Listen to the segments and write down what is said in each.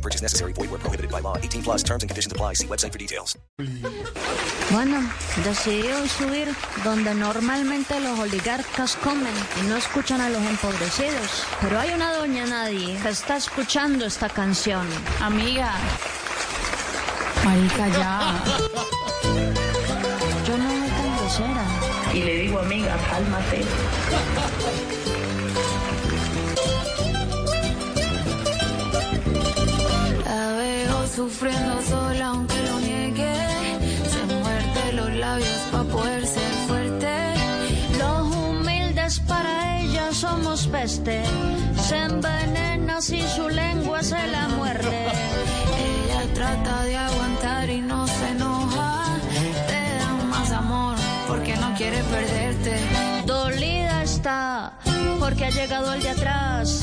No purchase necessary. Void where prohibited by law. 18 plus terms and conditions apply. See website for details. Bueno, decidí subir donde normalmente los oligarcas comen y no escuchan a los empobrecidos. Pero hay una doña Nadie que está escuchando esta canción. Amiga. Marica, ya. Yo no soy tan grosera. Y le digo, amiga, cálmate. Sufriendo sola aunque lo niegue. Se muerde los labios para poder ser fuerte. Los humildes para ella somos peste. Se envenena si su lengua se la muerde. Ella trata de aguantar y no se enoja. Te da más amor porque no quiere perderte. Dolida está porque ha llegado el de atrás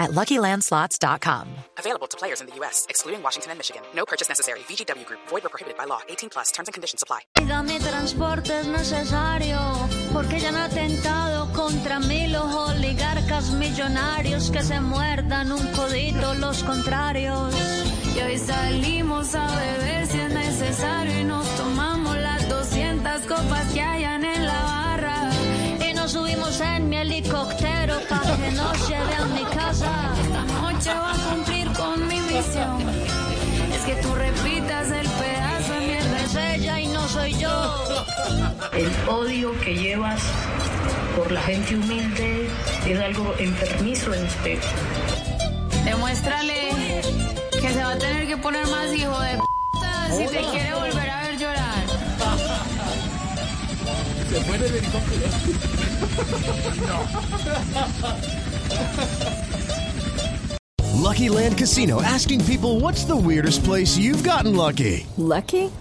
at LuckyLandSlots.com. Available to players in the U.S., excluding Washington and Michigan. No purchase necessary. VGW Group. Void prohibited by law. 18 plus. Terms and conditions apply. Transporte es necesario porque ya han atentado contra mí los oligarcas millonarios que se muerdan un codito los contrarios. Y hoy salimos a beber si es necesario y nos tomamos odio que llevas por la gente humilde es algo enfermizo en usted. Demuéstrale que se va a tener que poner más hijo de p si te quiere volver a ver llorar. Lucky Land Casino asking people what's the weirdest place you've gotten lucky? Lucky?